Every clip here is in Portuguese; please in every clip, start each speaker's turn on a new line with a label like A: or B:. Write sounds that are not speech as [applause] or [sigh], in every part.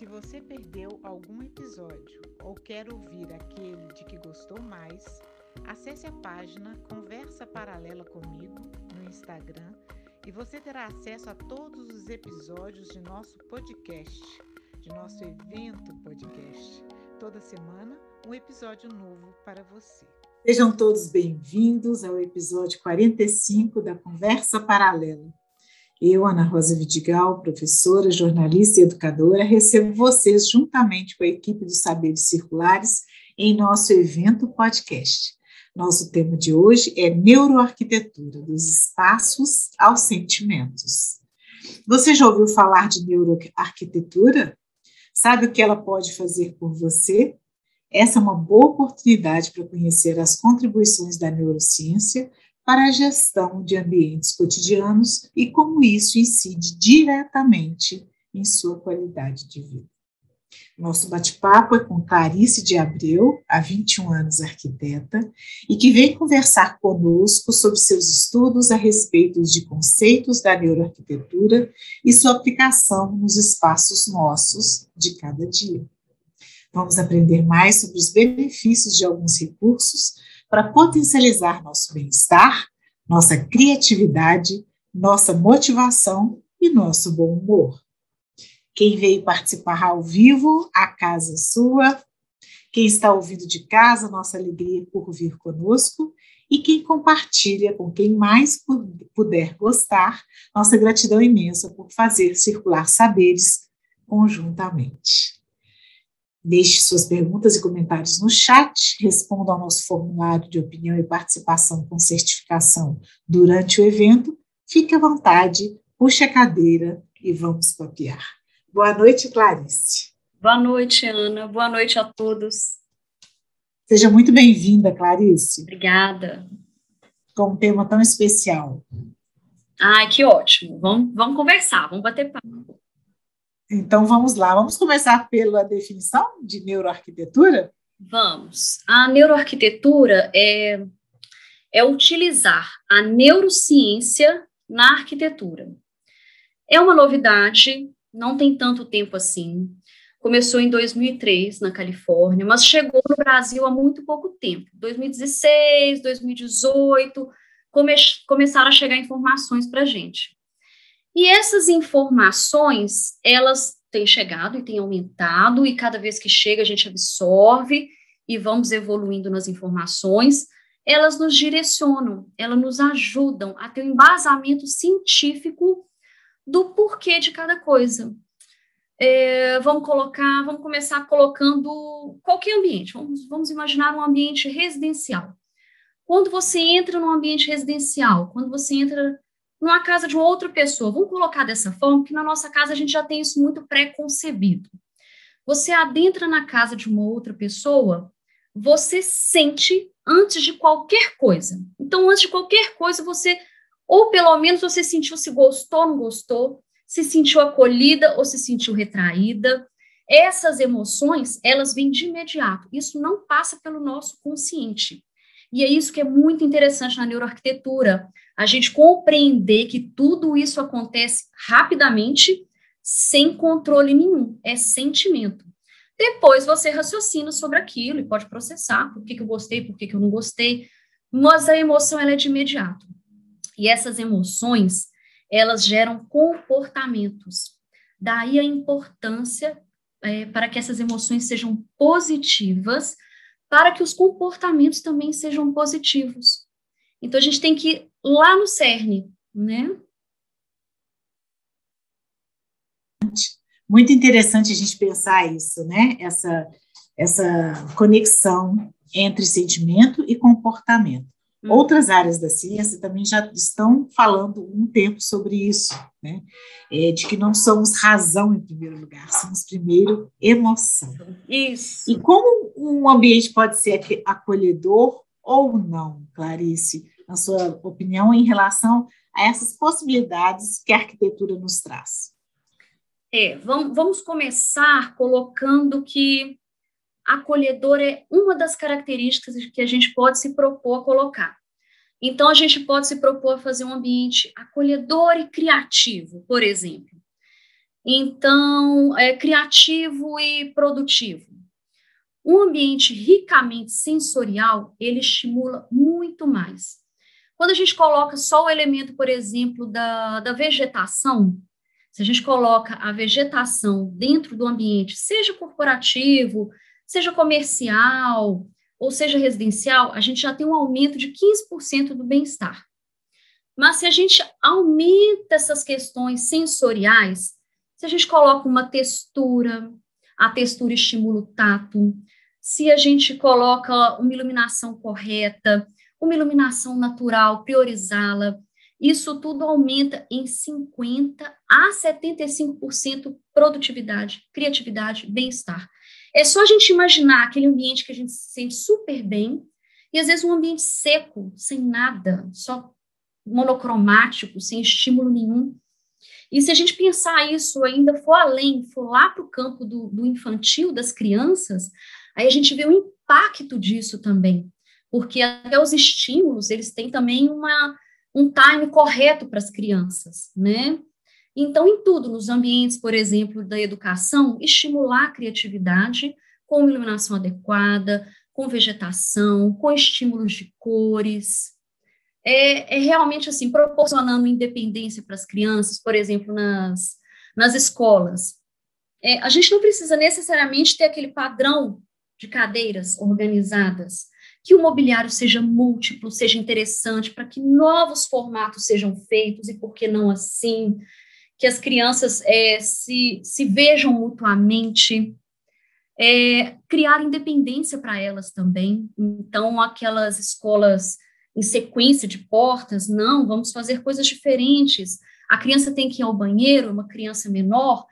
A: Se você perdeu algum episódio ou quer ouvir aquele de que gostou mais, acesse a página Conversa Paralela comigo no Instagram e você terá acesso a todos os episódios de nosso podcast, de nosso evento podcast. Toda semana, um episódio novo para você.
B: Sejam todos bem-vindos ao episódio 45 da Conversa Paralela. Eu, Ana Rosa Vidigal, professora, jornalista e educadora, recebo vocês juntamente com a equipe dos Saberes Circulares em nosso evento podcast. Nosso tema de hoje é neuroarquitetura, dos espaços aos sentimentos. Você já ouviu falar de neuroarquitetura? Sabe o que ela pode fazer por você? Essa é uma boa oportunidade para conhecer as contribuições da neurociência para a gestão de ambientes cotidianos e como isso incide diretamente em sua qualidade de vida. Nosso bate-papo é com Clarice de Abreu, há 21 anos arquiteta, e que vem conversar conosco sobre seus estudos a respeito de conceitos da neuroarquitetura e sua aplicação nos espaços nossos de cada dia. Vamos aprender mais sobre os benefícios de alguns recursos para potencializar nosso bem-estar, nossa criatividade, nossa motivação e nosso bom humor. Quem veio participar ao vivo, a casa é sua. Quem está ouvindo de casa, nossa alegria por vir conosco. E quem compartilha com quem mais puder gostar, nossa gratidão imensa por fazer circular saberes conjuntamente. Deixe suas perguntas e comentários no chat, responda ao nosso formulário de opinião e participação com certificação durante o evento. Fique à vontade, puxe a cadeira e vamos papear. Boa noite, Clarice.
C: Boa noite, Ana. Boa noite a todos.
B: Seja muito bem-vinda, Clarice.
C: Obrigada.
B: Com um tema tão especial.
C: Ai, que ótimo. Vamos, vamos conversar, vamos bater papo.
B: Então vamos lá, vamos começar pela definição de neuroarquitetura?
C: Vamos. A neuroarquitetura é, é utilizar a neurociência na arquitetura. É uma novidade, não tem tanto tempo assim. Começou em 2003 na Califórnia, mas chegou no Brasil há muito pouco tempo. 2016, 2018, come, começaram a chegar informações para a gente. E essas informações, elas têm chegado e têm aumentado, e cada vez que chega a gente absorve e vamos evoluindo nas informações, elas nos direcionam, elas nos ajudam a ter um embasamento científico do porquê de cada coisa. É, vamos colocar, vamos começar colocando qualquer ambiente, vamos, vamos imaginar um ambiente residencial. Quando você entra num ambiente residencial, quando você entra numa casa de outra pessoa. Vamos colocar dessa forma, que na nossa casa a gente já tem isso muito pré-concebido. Você adentra na casa de uma outra pessoa, você sente antes de qualquer coisa. Então, antes de qualquer coisa, você, ou pelo menos você sentiu se gostou ou não gostou, se sentiu acolhida ou se sentiu retraída. Essas emoções, elas vêm de imediato. Isso não passa pelo nosso consciente. E é isso que é muito interessante na neuroarquitetura a gente compreender que tudo isso acontece rapidamente, sem controle nenhum, é sentimento. Depois você raciocina sobre aquilo e pode processar, por que, que eu gostei, por que, que eu não gostei, mas a emoção ela é de imediato. E essas emoções, elas geram comportamentos. Daí a importância é, para que essas emoções sejam positivas, para que os comportamentos também sejam positivos. Então, a gente tem que ir lá no cerne, né?
B: Muito interessante a gente pensar isso, né? Essa, essa conexão entre sentimento e comportamento. Hum. Outras áreas da ciência também já estão falando um tempo sobre isso, né? É, de que não somos razão em primeiro lugar, somos primeiro emoção.
C: Isso.
B: E como um ambiente pode ser acolhedor ou não, Clarice, na sua opinião, em relação a essas possibilidades que a arquitetura nos traz?
C: É, vamos, começar colocando que acolhedor é uma das características que a gente pode se propor a colocar. Então, a gente pode se propor a fazer um ambiente acolhedor e criativo, por exemplo. Então, é criativo e produtivo. Um ambiente ricamente sensorial, ele estimula muito mais. Quando a gente coloca só o elemento, por exemplo, da, da vegetação, se a gente coloca a vegetação dentro do ambiente, seja corporativo, seja comercial ou seja residencial, a gente já tem um aumento de 15% do bem-estar. Mas se a gente aumenta essas questões sensoriais, se a gente coloca uma textura, a textura estimula o tato, se a gente coloca uma iluminação correta, uma iluminação natural, priorizá-la, isso tudo aumenta em 50 a 75% produtividade, criatividade, bem-estar. É só a gente imaginar aquele ambiente que a gente se sente super bem, e às vezes um ambiente seco, sem nada, só monocromático, sem estímulo nenhum. E se a gente pensar isso ainda for além, for lá para o campo do, do infantil, das crianças, aí a gente vê o impacto disso também, porque até os estímulos, eles têm também uma, um time correto para as crianças, né? Então, em tudo, nos ambientes, por exemplo, da educação, estimular a criatividade com iluminação adequada, com vegetação, com estímulos de cores. É, é realmente assim, proporcionando independência para as crianças, por exemplo, nas, nas escolas. É, a gente não precisa necessariamente ter aquele padrão de cadeiras organizadas, que o mobiliário seja múltiplo, seja interessante, para que novos formatos sejam feitos, e por que não assim? que as crianças é, se, se vejam mutuamente, é, criar independência para elas também. Então, aquelas escolas em sequência de portas, não, vamos fazer coisas diferentes. A criança tem que ir ao banheiro, uma criança menor,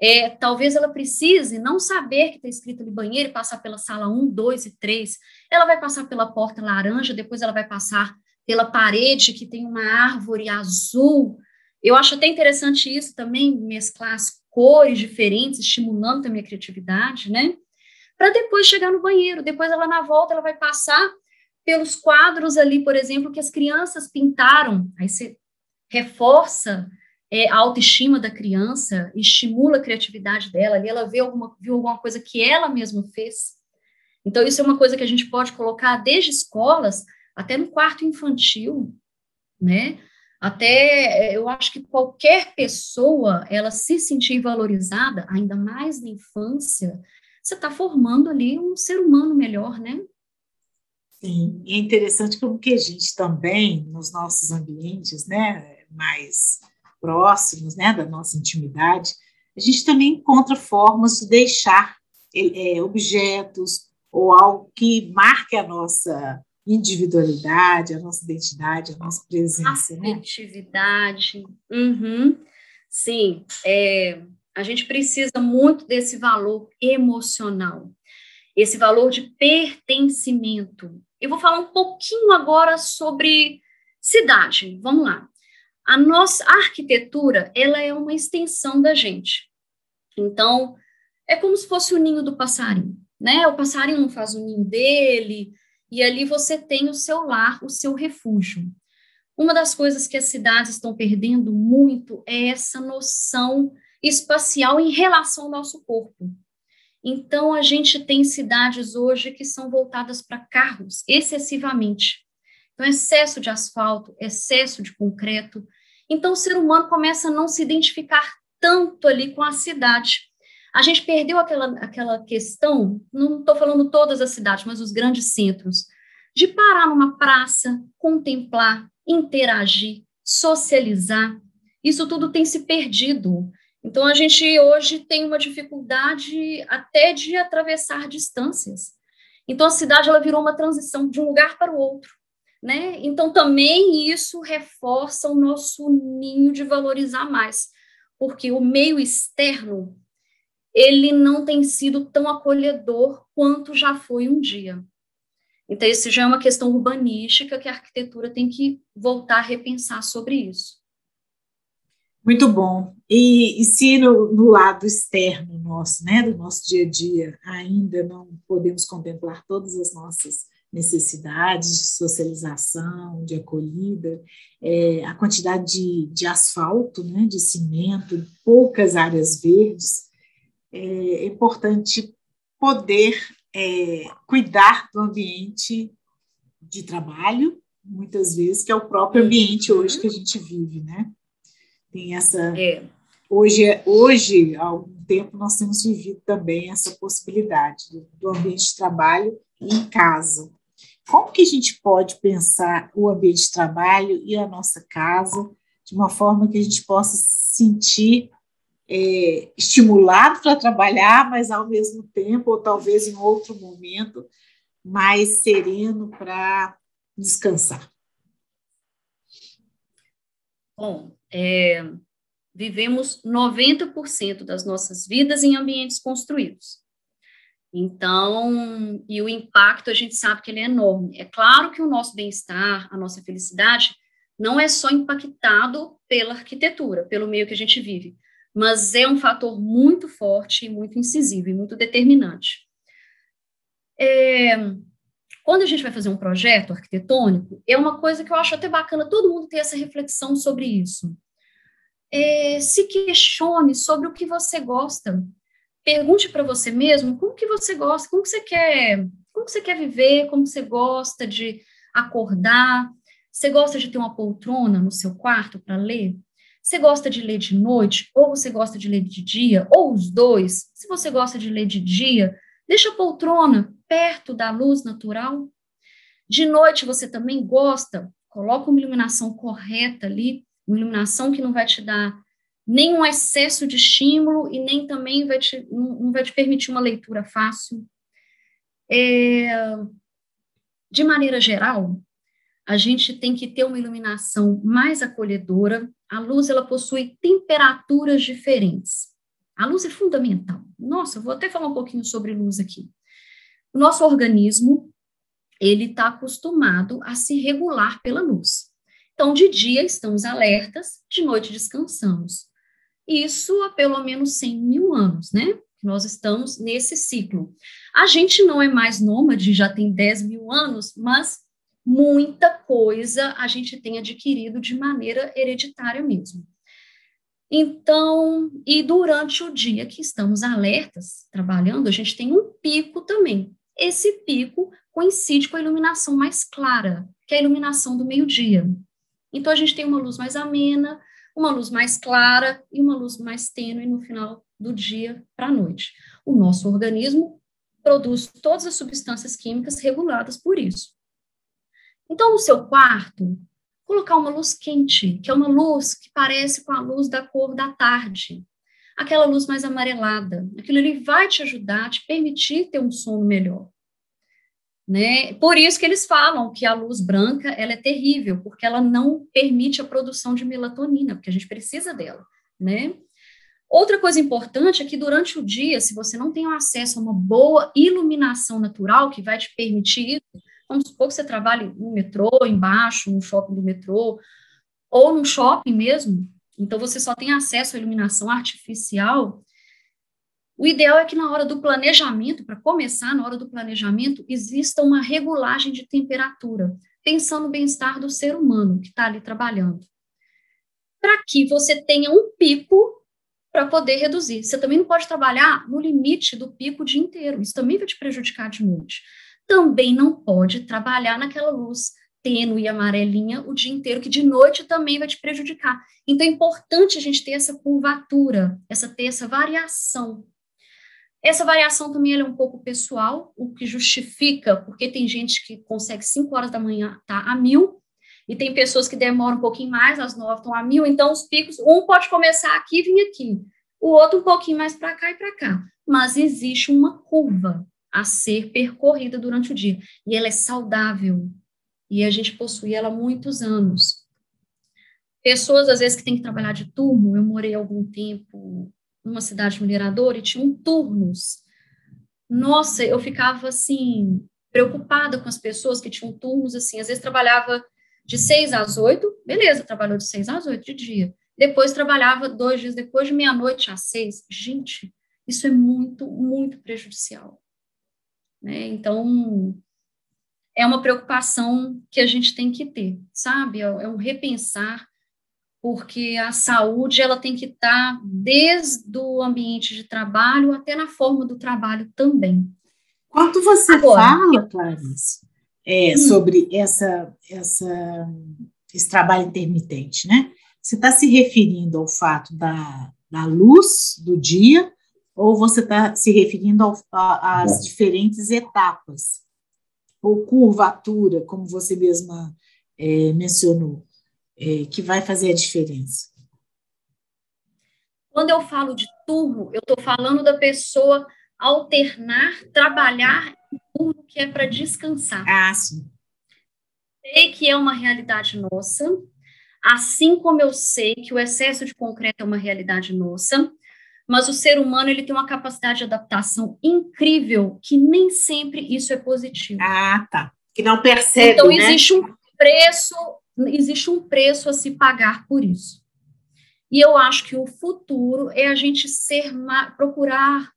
C: é, talvez ela precise não saber que está escrito ali banheiro e passar pela sala 1, 2 e 3. Ela vai passar pela porta laranja, depois ela vai passar pela parede que tem uma árvore azul eu acho até interessante isso também, mesclar as cores diferentes, estimulando também a criatividade, né? Para depois chegar no banheiro. Depois ela, na volta, ela vai passar pelos quadros ali, por exemplo, que as crianças pintaram. Aí você reforça é, a autoestima da criança, estimula a criatividade dela. Ali ela vê alguma, viu alguma coisa que ela mesma fez. Então, isso é uma coisa que a gente pode colocar desde escolas até no quarto infantil, né? Até eu acho que qualquer pessoa, ela se sentir valorizada, ainda mais na infância, você está formando ali um ser humano melhor, né?
B: Sim, e é interessante como que a gente também, nos nossos ambientes, né, mais próximos, né, da nossa intimidade, a gente também encontra formas de deixar é, objetos ou algo que marque a nossa individualidade, a nossa identidade, a nossa presença.
C: Né? Afetividade. Né? Uhum. Sim, é, a gente precisa muito desse valor emocional, esse valor de pertencimento. Eu vou falar um pouquinho agora sobre cidade. Vamos lá. A nossa arquitetura, ela é uma extensão da gente. Então, é como se fosse o ninho do passarinho, né? O passarinho não faz o ninho dele, e ali você tem o seu lar, o seu refúgio. Uma das coisas que as cidades estão perdendo muito é essa noção espacial em relação ao nosso corpo. Então, a gente tem cidades hoje que são voltadas para carros excessivamente. Então, excesso de asfalto, excesso de concreto. Então, o ser humano começa a não se identificar tanto ali com a cidade. A gente perdeu aquela, aquela questão, não estou falando todas as cidades, mas os grandes centros, de parar numa praça, contemplar, interagir, socializar. Isso tudo tem se perdido. Então, a gente hoje tem uma dificuldade até de atravessar distâncias. Então, a cidade ela virou uma transição de um lugar para o outro. Né? Então, também isso reforça o nosso ninho de valorizar mais, porque o meio externo ele não tem sido tão acolhedor quanto já foi um dia. Então, isso já é uma questão urbanística que a arquitetura tem que voltar a repensar sobre isso.
B: Muito bom. E, e se no, no, lado externo nosso, né, do nosso dia a dia, ainda não podemos contemplar todas as nossas necessidades de socialização, de acolhida, é, a quantidade de, de asfalto, né, de cimento, poucas áreas verdes, é importante poder é, cuidar do ambiente de trabalho, muitas vezes, que é o próprio ambiente hoje que a gente vive, né? Tem essa. É. Hoje, hoje, há algum tempo, nós temos vivido também essa possibilidade do, do ambiente de trabalho em casa. Como que a gente pode pensar o ambiente de trabalho e a nossa casa de uma forma que a gente possa sentir é, estimulado para trabalhar, mas ao mesmo tempo, ou talvez em outro momento, mais sereno para descansar?
C: Bom, é, vivemos 90% das nossas vidas em ambientes construídos. Então, e o impacto a gente sabe que ele é enorme. É claro que o nosso bem-estar, a nossa felicidade, não é só impactado pela arquitetura, pelo meio que a gente vive, mas é um fator muito forte, muito incisivo e muito determinante. É, quando a gente vai fazer um projeto arquitetônico, é uma coisa que eu acho até bacana todo mundo ter essa reflexão sobre isso. É, se questione sobre o que você gosta. Pergunte para você mesmo como que você gosta, como que você quer, como que você quer viver, como você gosta de acordar. Você gosta de ter uma poltrona no seu quarto para ler? Você gosta de ler de noite, ou você gosta de ler de dia, ou os dois? Se você gosta de ler de dia, deixa a poltrona perto da luz natural. De noite você também gosta, coloca uma iluminação correta ali, uma iluminação que não vai te dar nenhum excesso de estímulo e nem também vai te, não vai te permitir uma leitura fácil. É, de maneira geral, a gente tem que ter uma iluminação mais acolhedora. A luz ela possui temperaturas diferentes. A luz é fundamental. Nossa, vou até falar um pouquinho sobre luz aqui. O nosso organismo ele está acostumado a se regular pela luz. Então, de dia estamos alertas, de noite descansamos. Isso há pelo menos 100 mil anos, né? Nós estamos nesse ciclo. A gente não é mais nômade, já tem 10 mil anos, mas muita coisa a gente tem adquirido de maneira hereditária mesmo. Então, e durante o dia que estamos alertas, trabalhando, a gente tem um pico também. Esse pico coincide com a iluminação mais clara, que é a iluminação do meio-dia. Então, a gente tem uma luz mais amena, uma luz mais clara e uma luz mais tênue no final do dia para a noite. O nosso organismo produz todas as substâncias químicas reguladas por isso. Então, no seu quarto, colocar uma luz quente, que é uma luz que parece com a luz da cor da tarde, aquela luz mais amarelada. Aquilo ali vai te ajudar, te permitir ter um sono melhor. Né? Por isso que eles falam que a luz branca ela é terrível, porque ela não permite a produção de melatonina, porque a gente precisa dela, né? Outra coisa importante é que durante o dia, se você não tem acesso a uma boa iluminação natural que vai te permitir isso, Vamos supor que você trabalhe no metrô, embaixo, no shopping do metrô, ou no shopping mesmo, então você só tem acesso à iluminação artificial. O ideal é que na hora do planejamento, para começar, na hora do planejamento, exista uma regulagem de temperatura, pensando no bem-estar do ser humano que está ali trabalhando. Para que você tenha um pico para poder reduzir. Você também não pode trabalhar no limite do pico o dia inteiro, isso também vai te prejudicar de noite também não pode trabalhar naquela luz tênue e amarelinha o dia inteiro, que de noite também vai te prejudicar. Então é importante a gente ter essa curvatura, essa ter essa variação. Essa variação também é um pouco pessoal, o que justifica, porque tem gente que consegue 5 horas da manhã tá a mil, e tem pessoas que demoram um pouquinho mais, às 9 estão a mil, então os picos, um pode começar aqui e vir aqui, o outro um pouquinho mais para cá e para cá. Mas existe uma curva a ser percorrida durante o dia, e ela é saudável, e a gente possui ela há muitos anos. Pessoas, às vezes, que têm que trabalhar de turno, eu morei algum tempo numa cidade mineradora e tinham turnos. Nossa, eu ficava, assim, preocupada com as pessoas que tinham turnos, assim, às vezes trabalhava de seis às oito, beleza, trabalhou de seis às oito de dia. Depois trabalhava dois dias depois de meia-noite às seis. Gente, isso é muito, muito prejudicial. Né? Então, é uma preocupação que a gente tem que ter, sabe? É, é um repensar, porque a saúde ela tem que estar desde o ambiente de trabalho até na forma do trabalho também.
B: Quando você Agora, fala, Clarice, é, hum. sobre essa, essa, esse trabalho intermitente, né? Você está se referindo ao fato da, da luz do dia ou você está se referindo às diferentes etapas ou curvatura, como você mesma é, mencionou, é, que vai fazer a diferença?
C: Quando eu falo de turno, eu estou falando da pessoa alternar, trabalhar em turno que é para descansar.
B: Ah, sim.
C: Sei que é uma realidade nossa, assim como eu sei que o excesso de concreto é uma realidade nossa, mas o ser humano ele tem uma capacidade de adaptação incrível que nem sempre isso é positivo.
B: Ah, tá. Que não percebe,
C: Então
B: né?
C: existe um preço, existe um preço a se pagar por isso. E eu acho que o futuro é a gente ser procurar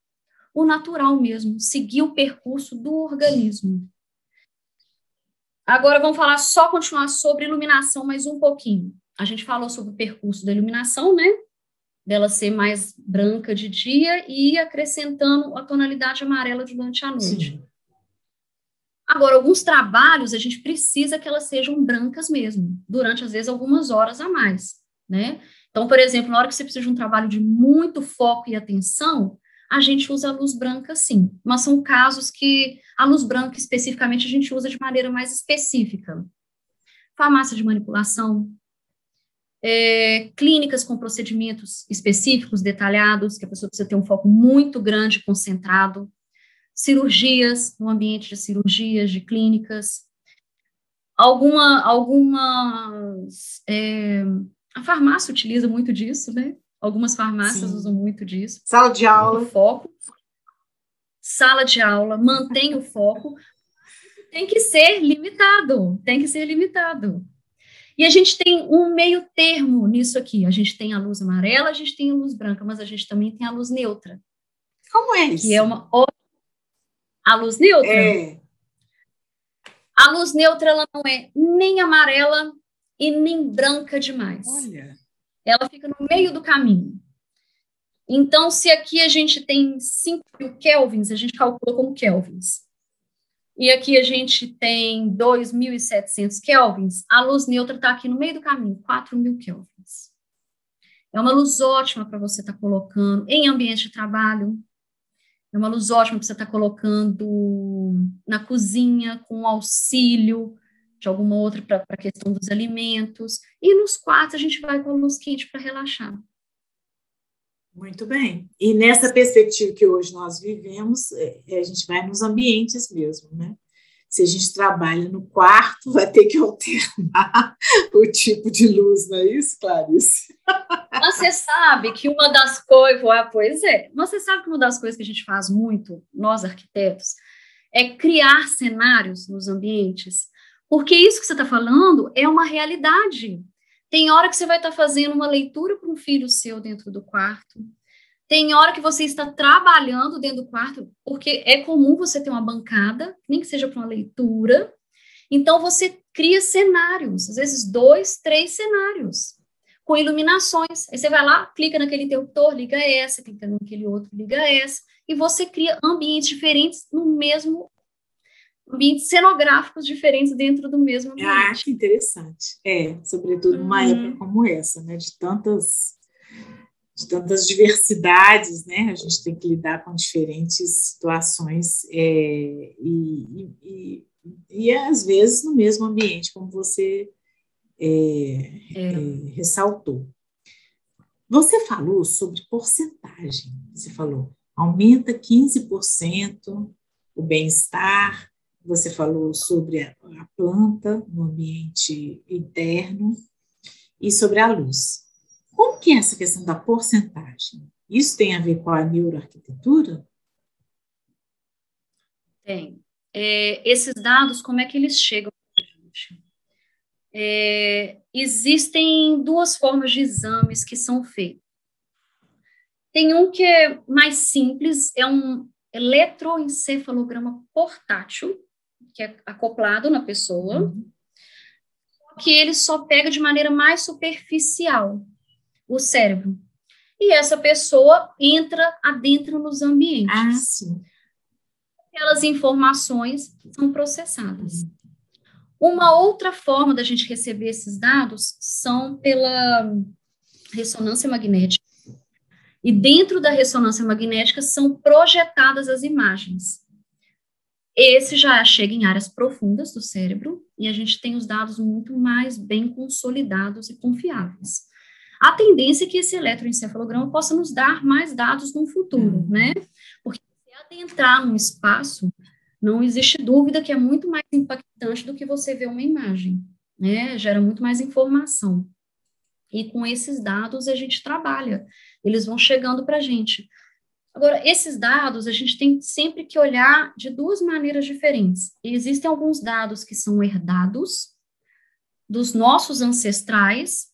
C: o natural mesmo, seguir o percurso do organismo. Agora vamos falar só continuar sobre iluminação mais um pouquinho. A gente falou sobre o percurso da iluminação, né? dela ser mais branca de dia e acrescentando a tonalidade amarela durante a noite. Sim. Agora, alguns trabalhos a gente precisa que elas sejam brancas mesmo, durante às vezes algumas horas a mais, né? Então, por exemplo, na hora que você precisa de um trabalho de muito foco e atenção, a gente usa a luz branca sim, mas são casos que a luz branca especificamente a gente usa de maneira mais específica. Farmácia de manipulação, é, clínicas com procedimentos específicos, detalhados, que a pessoa precisa ter um foco muito grande, concentrado, cirurgias, no ambiente de cirurgias, de clínicas, alguma, algumas, é, a farmácia utiliza muito disso, né? Algumas farmácias Sim. usam muito disso.
B: Sala de aula.
C: Foco. Sala de aula, mantém o foco. Tem que ser limitado, tem que ser limitado. E a gente tem um meio termo nisso aqui. A gente tem a luz amarela, a gente tem a luz branca, mas a gente também tem a luz neutra.
B: Como é isso?
C: Que é uma a luz neutra.
B: É.
C: A luz neutra ela não é nem amarela e nem branca demais.
B: Olha.
C: Ela fica no meio do caminho. Então, se aqui a gente tem 5 mil kelvins, a gente calcula como kelvins e aqui a gente tem 2.700 kelvins, a luz neutra está aqui no meio do caminho, 4.000 kelvins. É uma luz ótima para você estar tá colocando em ambiente de trabalho, é uma luz ótima para você estar tá colocando na cozinha, com auxílio de alguma outra para a questão dos alimentos, e nos quartos a gente vai com a luz quente para relaxar.
B: Muito bem. E nessa perspectiva que hoje nós vivemos, é, é, a gente vai nos ambientes mesmo, né? Se a gente trabalha no quarto, vai ter que alternar [laughs] o tipo de luz, não é isso, Clarice?
C: Você sabe que uma das coisas, ah, pois é, você sabe que uma das coisas que a gente faz muito, nós arquitetos, é criar cenários nos ambientes, porque isso que você está falando é uma realidade. Tem hora que você vai estar fazendo uma leitura para um filho seu dentro do quarto. Tem hora que você está trabalhando dentro do quarto, porque é comum você ter uma bancada, nem que seja para uma leitura. Então, você cria cenários, às vezes dois, três cenários, com iluminações. Aí você vai lá, clica naquele interruptor, liga essa, clica naquele outro, liga essa, e você cria ambientes diferentes no mesmo ambientes cenográficos diferentes dentro do mesmo ambiente.
B: Ah, que interessante. É, sobretudo numa uhum. época como essa, né, de tantas de tantas diversidades, né? A gente tem que lidar com diferentes situações é, e, e, e, às vezes no mesmo ambiente, como você é, é. é. ressaltou. Você falou sobre porcentagem, você falou aumenta 15% o bem-estar, você falou sobre a, a planta no ambiente interno e sobre a luz. Como que é essa questão da porcentagem? Isso tem a ver com a neuroarquitetura?
C: Tem. É, esses dados, como é que eles chegam para a gente? É, existem duas formas de exames que são feitos. Tem um que é mais simples, é um eletroencefalograma portátil, que é acoplado na pessoa, uhum. que ele só pega de maneira mais superficial o cérebro. E essa pessoa entra adentro nos ambientes.
B: Ah, sim.
C: Aquelas informações são processadas. Uma outra forma da gente receber esses dados são pela ressonância magnética. E dentro da ressonância magnética são projetadas as imagens. Esse já chega em áreas profundas do cérebro e a gente tem os dados muito mais bem consolidados e confiáveis. A tendência é que esse eletroencefalograma possa nos dar mais dados no futuro, uhum. né? Porque se adentrar num espaço, não existe dúvida que é muito mais impactante do que você ver uma imagem, né? Gera muito mais informação. E com esses dados a gente trabalha, eles vão chegando para a gente. Agora, esses dados a gente tem sempre que olhar de duas maneiras diferentes. Existem alguns dados que são herdados dos nossos ancestrais,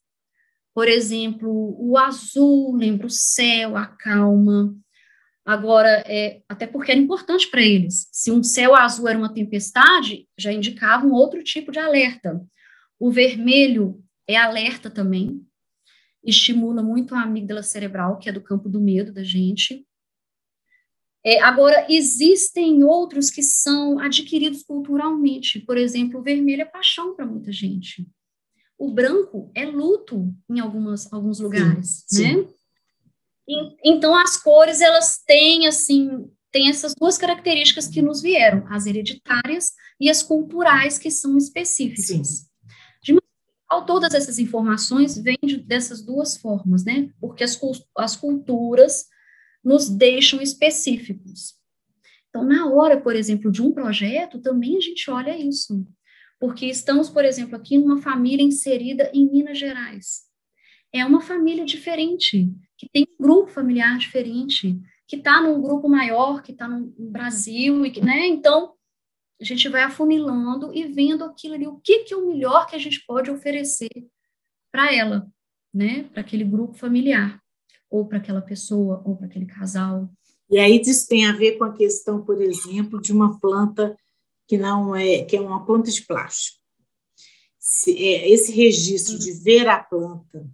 C: por exemplo, o azul lembra o céu, a calma. Agora, é, até porque era importante para eles. Se um céu azul era uma tempestade, já indicava um outro tipo de alerta. O vermelho é alerta também, estimula muito a amígdala cerebral, que é do campo do medo da gente. É, agora, existem outros que são adquiridos culturalmente. Por exemplo, o vermelho é paixão para muita gente o branco é luto em algumas, alguns lugares, sim, né? Sim. E, então, as cores, elas têm, assim, têm essas duas características que nos vieram, as hereditárias e as culturais, que são específicas. Sim. De todas essas informações vêm de, dessas duas formas, né? Porque as, as culturas nos deixam específicos. Então, na hora, por exemplo, de um projeto, também a gente olha isso porque estamos, por exemplo, aqui numa família inserida em Minas Gerais. É uma família diferente, que tem um grupo familiar diferente, que está num grupo maior, que está no Brasil, e que, né? Então, a gente vai afunilando e vendo aquilo ali, o que, que é o melhor que a gente pode oferecer para ela, né? Para aquele grupo familiar, ou para aquela pessoa, ou para aquele casal.
B: E aí isso tem a ver com a questão, por exemplo, de uma planta que não é que é uma planta de plástico. Se, é, esse registro de ver a planta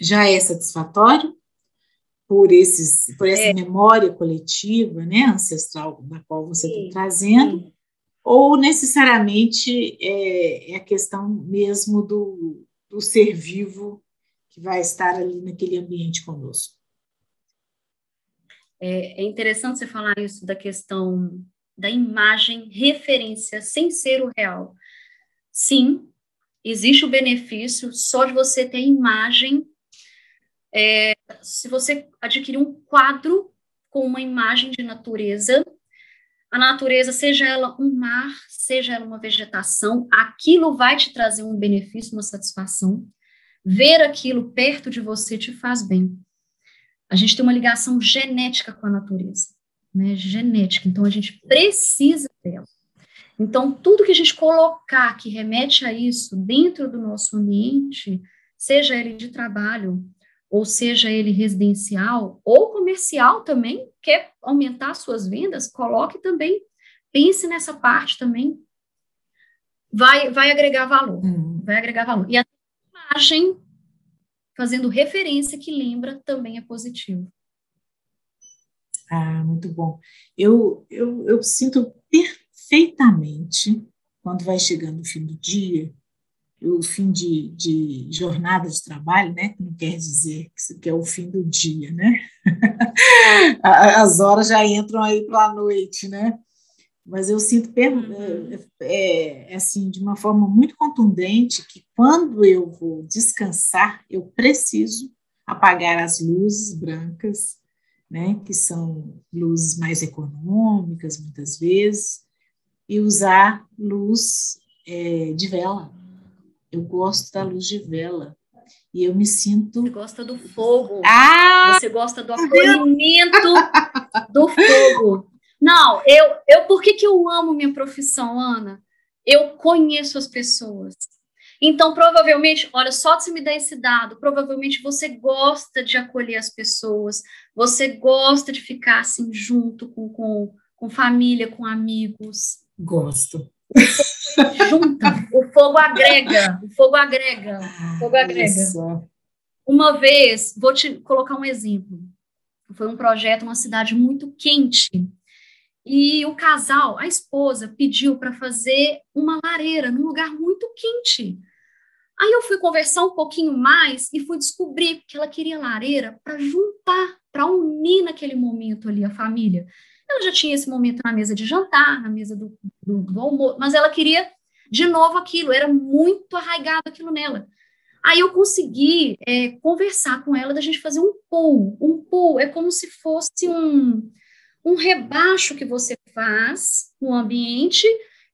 B: já é satisfatório por esses por essa é. memória coletiva, né, ancestral da qual você está trazendo, sim. ou necessariamente é, é, a questão mesmo do, do ser vivo que vai estar ali naquele ambiente conosco.
C: É, é interessante você falar isso da questão da imagem referência sem ser o real. Sim, existe o benefício só de você ter imagem. É, se você adquirir um quadro com uma imagem de natureza, a natureza, seja ela um mar, seja ela uma vegetação, aquilo vai te trazer um benefício, uma satisfação. Ver aquilo perto de você te faz bem. A gente tem uma ligação genética com a natureza né, genética, então a gente precisa dela. Então, tudo que a gente colocar que remete a isso dentro do nosso ambiente, seja ele de trabalho, ou seja ele residencial, ou comercial também, quer aumentar suas vendas, coloque também, pense nessa parte também, vai, vai agregar valor, uhum. vai agregar valor. E a imagem, fazendo referência que lembra, também é positivo.
B: Ah, muito bom. Eu, eu, eu sinto perfeitamente, quando vai chegando o fim do dia, o fim de, de, jornada de trabalho, né? Não quer dizer que é o fim do dia, né? [laughs] As horas já entram aí para a noite, né? Mas eu sinto uhum. é, é, assim de uma forma muito contundente que quando eu vou descansar, eu preciso apagar as luzes brancas, né? Que são luzes mais econômicas muitas vezes e usar luz é, de vela eu gosto da luz de vela. E eu me sinto.
C: Você gosta do fogo. Ah! Você gosta do acolhimento do fogo. Não, eu, eu por que, que eu amo minha profissão, Ana? Eu conheço as pessoas. Então, provavelmente, olha, só de você me dar esse dado, provavelmente você gosta de acolher as pessoas, você gosta de ficar assim junto com, com, com família, com amigos.
B: Gosto
C: junta, o fogo agrega, o fogo agrega, o fogo agrega. Isso. Uma vez, vou te colocar um exemplo. Foi um projeto numa cidade muito quente. E o casal, a esposa, pediu para fazer uma lareira num lugar muito quente. Aí eu fui conversar um pouquinho mais e fui descobrir que ela queria lareira para juntar, para unir naquele momento ali a família. Ela já tinha esse momento na mesa de jantar, na mesa do, do, do almoço, mas ela queria de novo aquilo, era muito arraigado aquilo nela. Aí eu consegui é, conversar com ela da gente fazer um pool. Um pool é como se fosse um, um rebaixo que você faz no ambiente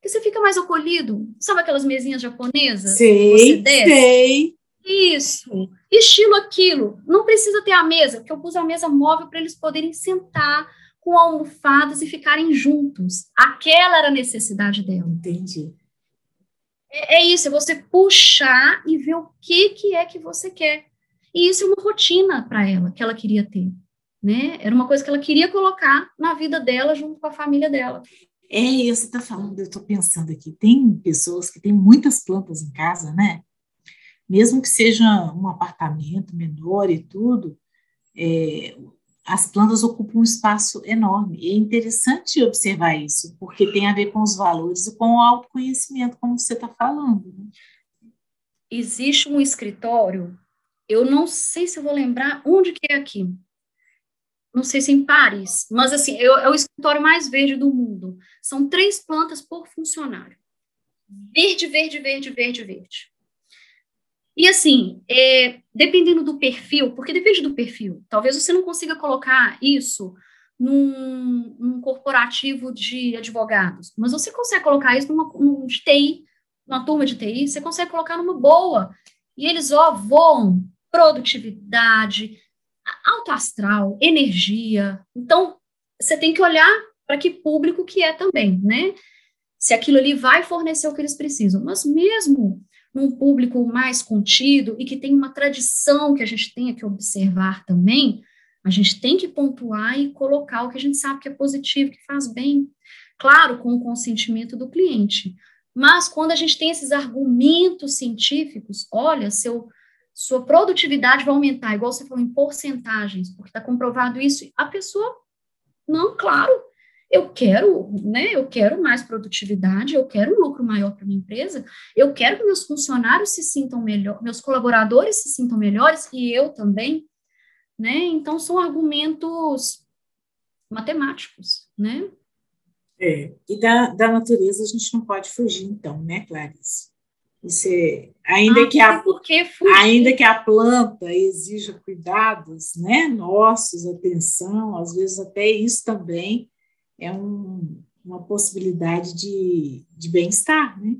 C: você fica mais acolhido. Sabe aquelas mesinhas japonesas?
B: Sei, sei.
C: Isso, estilo aquilo. Não precisa ter a mesa, porque eu pus a mesa móvel para eles poderem sentar, com almofadas e ficarem juntos. Aquela era a necessidade dela.
B: Entendi.
C: É, é, isso, é você puxar e ver o que, que é que você quer. E isso é uma rotina para ela, que ela queria ter. Né? Era uma coisa que ela queria colocar na vida dela junto com a família dela.
B: É, e você está falando, eu estou pensando aqui, tem pessoas que têm muitas plantas em casa, né? Mesmo que seja um apartamento menor e tudo, é, as plantas ocupam um espaço enorme. E é interessante observar isso, porque tem a ver com os valores e com o autoconhecimento, como você está falando. Né?
C: Existe um escritório, eu não sei se vou lembrar onde que é aqui. Não sei se em Paris, mas assim, é, é o escritório mais verde do mundo. São três plantas por funcionário. Verde, verde, verde, verde, verde. E assim, é, dependendo do perfil, porque depende do perfil, talvez você não consiga colocar isso num, num corporativo de advogados, mas você consegue colocar isso numa, num de TI, numa turma de TI, você consegue colocar numa boa. E eles, ó, voam produtividade, alto astral, energia. Então, você tem que olhar para que público que é também, né? Se aquilo ali vai fornecer o que eles precisam. Mas mesmo num público mais contido e que tem uma tradição que a gente tenha que observar também, a gente tem que pontuar e colocar o que a gente sabe que é positivo, que faz bem, claro, com o consentimento do cliente. Mas quando a gente tem esses argumentos científicos, olha, seu, sua produtividade vai aumentar, igual você falou, em porcentagens, porque está comprovado isso, a pessoa, não, claro, eu quero, né, eu quero mais produtividade, eu quero um lucro maior para minha empresa, eu quero que meus funcionários se sintam melhor, meus colaboradores se sintam melhores e eu também, né? Então são argumentos matemáticos, né?
B: É, e da, da natureza a gente não pode fugir, então, né, Clarice? É, ainda, ah, que a, ainda que a planta exija cuidados né, nossos, atenção, às vezes até isso também é um, uma possibilidade de, de bem-estar, né?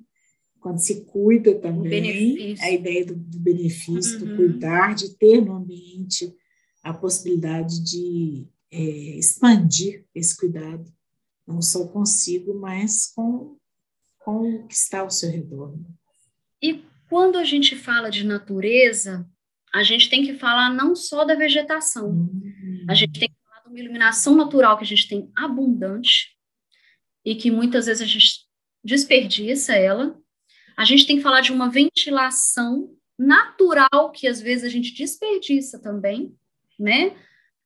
B: Quando se cuida também, a ideia do, do benefício, uhum. do cuidar, de ter no ambiente a possibilidade de é, expandir esse cuidado, não só consigo, mas com, com o que está ao seu redor. Né?
C: E quando a gente fala de natureza, a gente tem que falar não só da vegetação, uhum. a gente tem que uma iluminação natural que a gente tem abundante e que muitas vezes a gente desperdiça ela. A gente tem que falar de uma ventilação natural que às vezes a gente desperdiça também, né?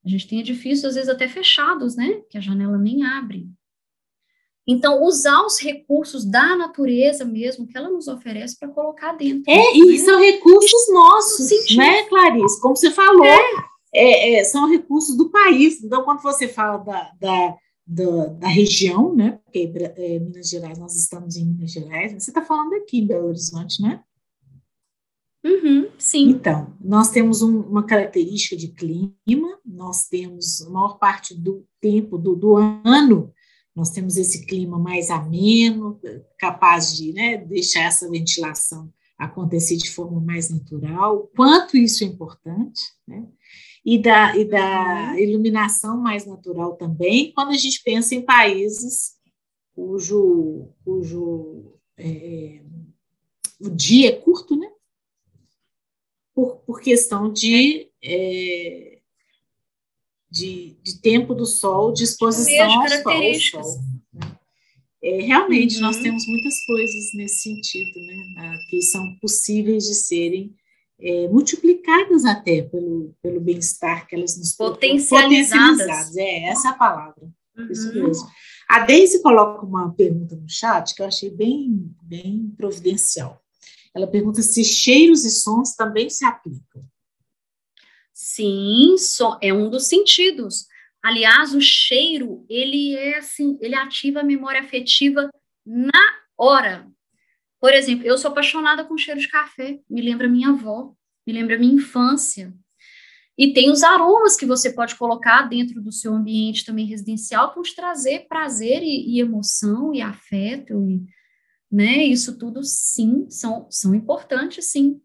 C: A gente tem edifícios às vezes até fechados, né? Que a janela nem abre. Então, usar os recursos da natureza mesmo que ela nos oferece para colocar dentro.
B: É, né? e são recursos nossos, né, Clarice? Como você falou, é. É, é, são recursos do país. Então, quando você fala da, da, da, da região, né? Porque é, Minas Gerais, nós estamos em Minas Gerais, você está falando aqui em Belo Horizonte, né?
C: Uhum, sim.
B: Então, nós temos um, uma característica de clima, nós temos a maior parte do tempo do, do ano nós temos esse clima mais ameno, capaz de né, deixar essa ventilação acontecer de forma mais natural, quanto isso é importante, né? E da, e da uhum. iluminação mais natural também, quando a gente pensa em países cujo, cujo é, o dia é curto, né? Por, por questão de é, de, de tempo do sol, de exposição ao sol. sol né? é, realmente, uhum. nós temos muitas coisas nesse sentido, né, que são possíveis de serem é, multiplicadas até pelo, pelo bem-estar que elas nos
C: potencializadas. potencializadas.
B: É, essa é a palavra. Uhum. Isso mesmo. A Deise coloca uma pergunta no chat que eu achei bem, bem providencial. Ela pergunta se cheiros e sons também se aplicam.
C: Sim, só é um dos sentidos. Aliás, o cheiro, ele é assim, ele ativa a memória afetiva na hora. Por exemplo, eu sou apaixonada com cheiro de café, me lembra minha avó, me lembra minha infância. E tem os aromas que você pode colocar dentro do seu ambiente também residencial para te trazer prazer e, e, emoção e afeto, e, né? Isso tudo, sim, são, são importantes, sim.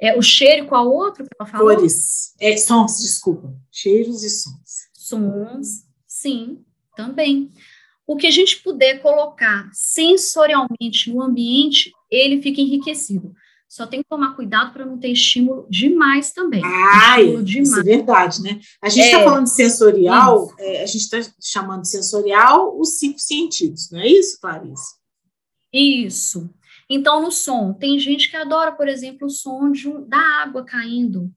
C: É, o cheiro, qual outro que ela falou?
B: Cores. É, sons, desculpa. Cheiros e sons.
C: Sons, sim, também. O que a gente puder colocar sensorialmente no ambiente, ele fica enriquecido. Só tem que tomar cuidado para não ter estímulo demais também.
B: Ah, isso é verdade, né? A gente está é, falando de sensorial, é, a gente está chamando de sensorial os cinco sentidos, não é isso, Clarice?
C: Isso. Então, no som, tem gente que adora, por exemplo, o som de um, da água caindo.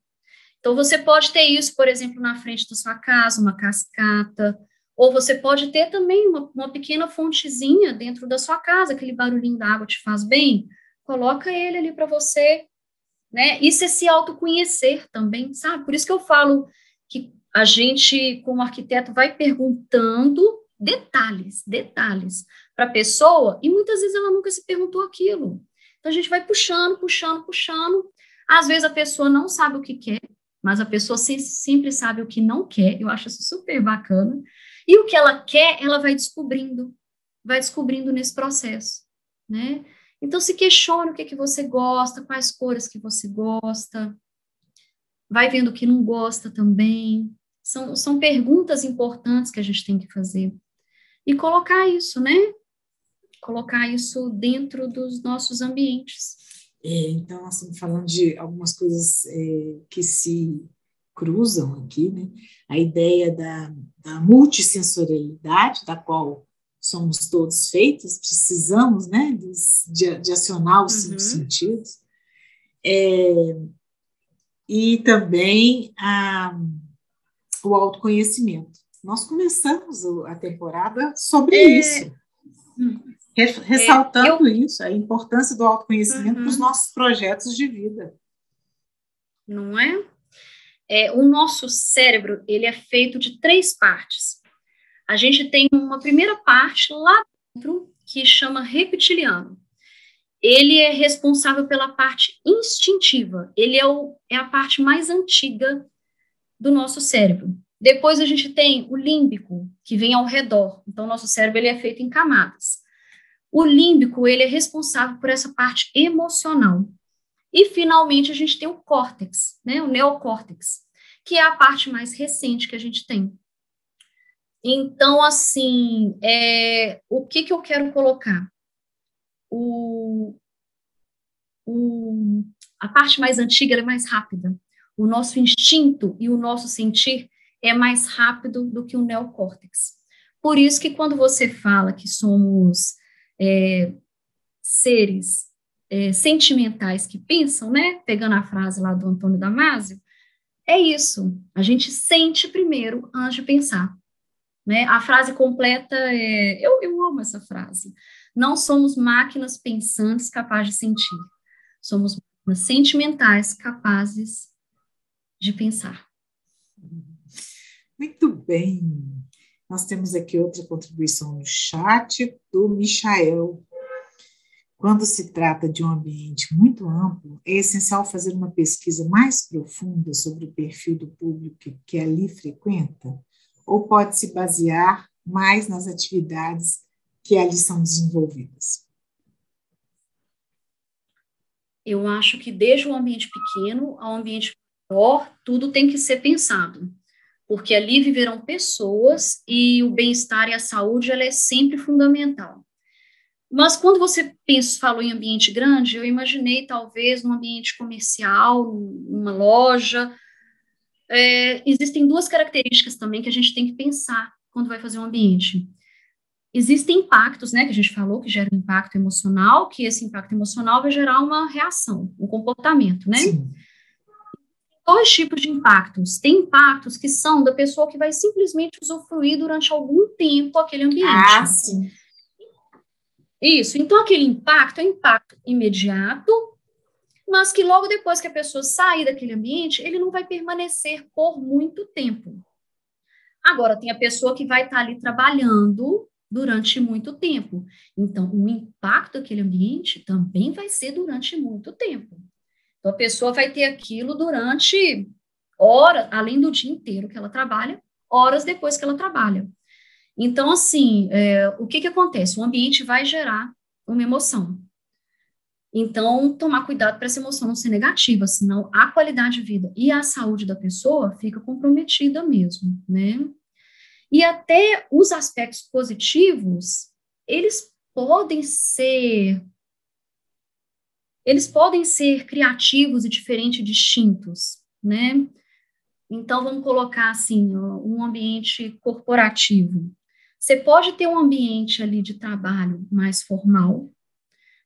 C: Então, você pode ter isso, por exemplo, na frente da sua casa, uma cascata, ou você pode ter também uma, uma pequena fontezinha dentro da sua casa, aquele barulhinho da água te faz bem, coloca ele ali para você, né? Isso é se autoconhecer também, sabe? Por isso que eu falo que a gente, como arquiteto, vai perguntando detalhes, detalhes para a pessoa e muitas vezes ela nunca se perguntou aquilo. Então a gente vai puxando, puxando, puxando. Às vezes a pessoa não sabe o que quer, mas a pessoa sempre sabe o que não quer. Eu acho isso super bacana. E o que ela quer, ela vai descobrindo, vai descobrindo nesse processo, né? Então se questione o que que você gosta, quais cores que você gosta. Vai vendo o que não gosta também. São, são perguntas importantes que a gente tem que fazer. E colocar isso, né? colocar isso dentro dos nossos ambientes.
B: É, então, assim, falando de algumas coisas é, que se cruzam aqui, né? A ideia da, da multissensorialidade, da qual somos todos feitos, precisamos, né, de, de acionar os cinco uhum. sentidos. É, e também a, o autoconhecimento. Nós começamos a temporada sobre é, isso. Ressaltando é, eu, isso, a importância do autoconhecimento uhum. para os nossos projetos de vida.
C: Não é? é? O nosso cérebro ele é feito de três partes. A gente tem uma primeira parte lá dentro que chama reptiliano. Ele é responsável pela parte instintiva. Ele é, o, é a parte mais antiga do nosso cérebro. Depois a gente tem o límbico, que vem ao redor. Então, nosso cérebro ele é feito em camadas. O límbico, ele é responsável por essa parte emocional. E, finalmente, a gente tem o córtex, né, o neocórtex, que é a parte mais recente que a gente tem. Então, assim, é, o que, que eu quero colocar? O, o, a parte mais antiga é mais rápida. O nosso instinto e o nosso sentir é mais rápido do que o neocórtex. Por isso que quando você fala que somos é, seres é, sentimentais que pensam, né? Pegando a frase lá do Antônio Damasio, é isso. A gente sente primeiro antes de pensar. Né? A frase completa é, eu, eu amo essa frase, não somos máquinas pensantes capazes de sentir, somos máquinas sentimentais capazes de pensar.
B: Muito bem. Nós temos aqui outra contribuição no chat do Michael. Quando se trata de um ambiente muito amplo, é essencial fazer uma pesquisa mais profunda sobre o perfil do público que ali frequenta, ou pode-se basear mais nas atividades que ali são desenvolvidas?
C: Eu acho que desde o ambiente pequeno ao ambiente maior, tudo tem que ser pensado porque ali viverão pessoas e o bem-estar e a saúde ela é sempre fundamental. Mas quando você pensa, falou em ambiente grande, eu imaginei talvez num ambiente comercial, numa loja. É, existem duas características também que a gente tem que pensar quando vai fazer um ambiente. Existem impactos, né, que a gente falou, que gera um impacto emocional, que esse impacto emocional vai gerar uma reação, um comportamento, né? Sim dois tipos de impactos. Tem impactos que são da pessoa que vai simplesmente usufruir durante algum tempo aquele ambiente.
B: Ah, sim.
C: Isso. Então, aquele impacto é impacto imediato, mas que logo depois que a pessoa sair daquele ambiente, ele não vai permanecer por muito tempo. Agora, tem a pessoa que vai estar ali trabalhando durante muito tempo. Então, o impacto daquele ambiente também vai ser durante muito tempo. Então, a pessoa vai ter aquilo durante horas, além do dia inteiro que ela trabalha, horas depois que ela trabalha. Então, assim, é, o que, que acontece? O ambiente vai gerar uma emoção. Então, tomar cuidado para essa emoção não ser negativa, senão a qualidade de vida e a saúde da pessoa fica comprometida mesmo, né? E até os aspectos positivos, eles podem ser eles podem ser criativos e diferentes e distintos, né? Então, vamos colocar assim, um ambiente corporativo. Você pode ter um ambiente ali de trabalho mais formal,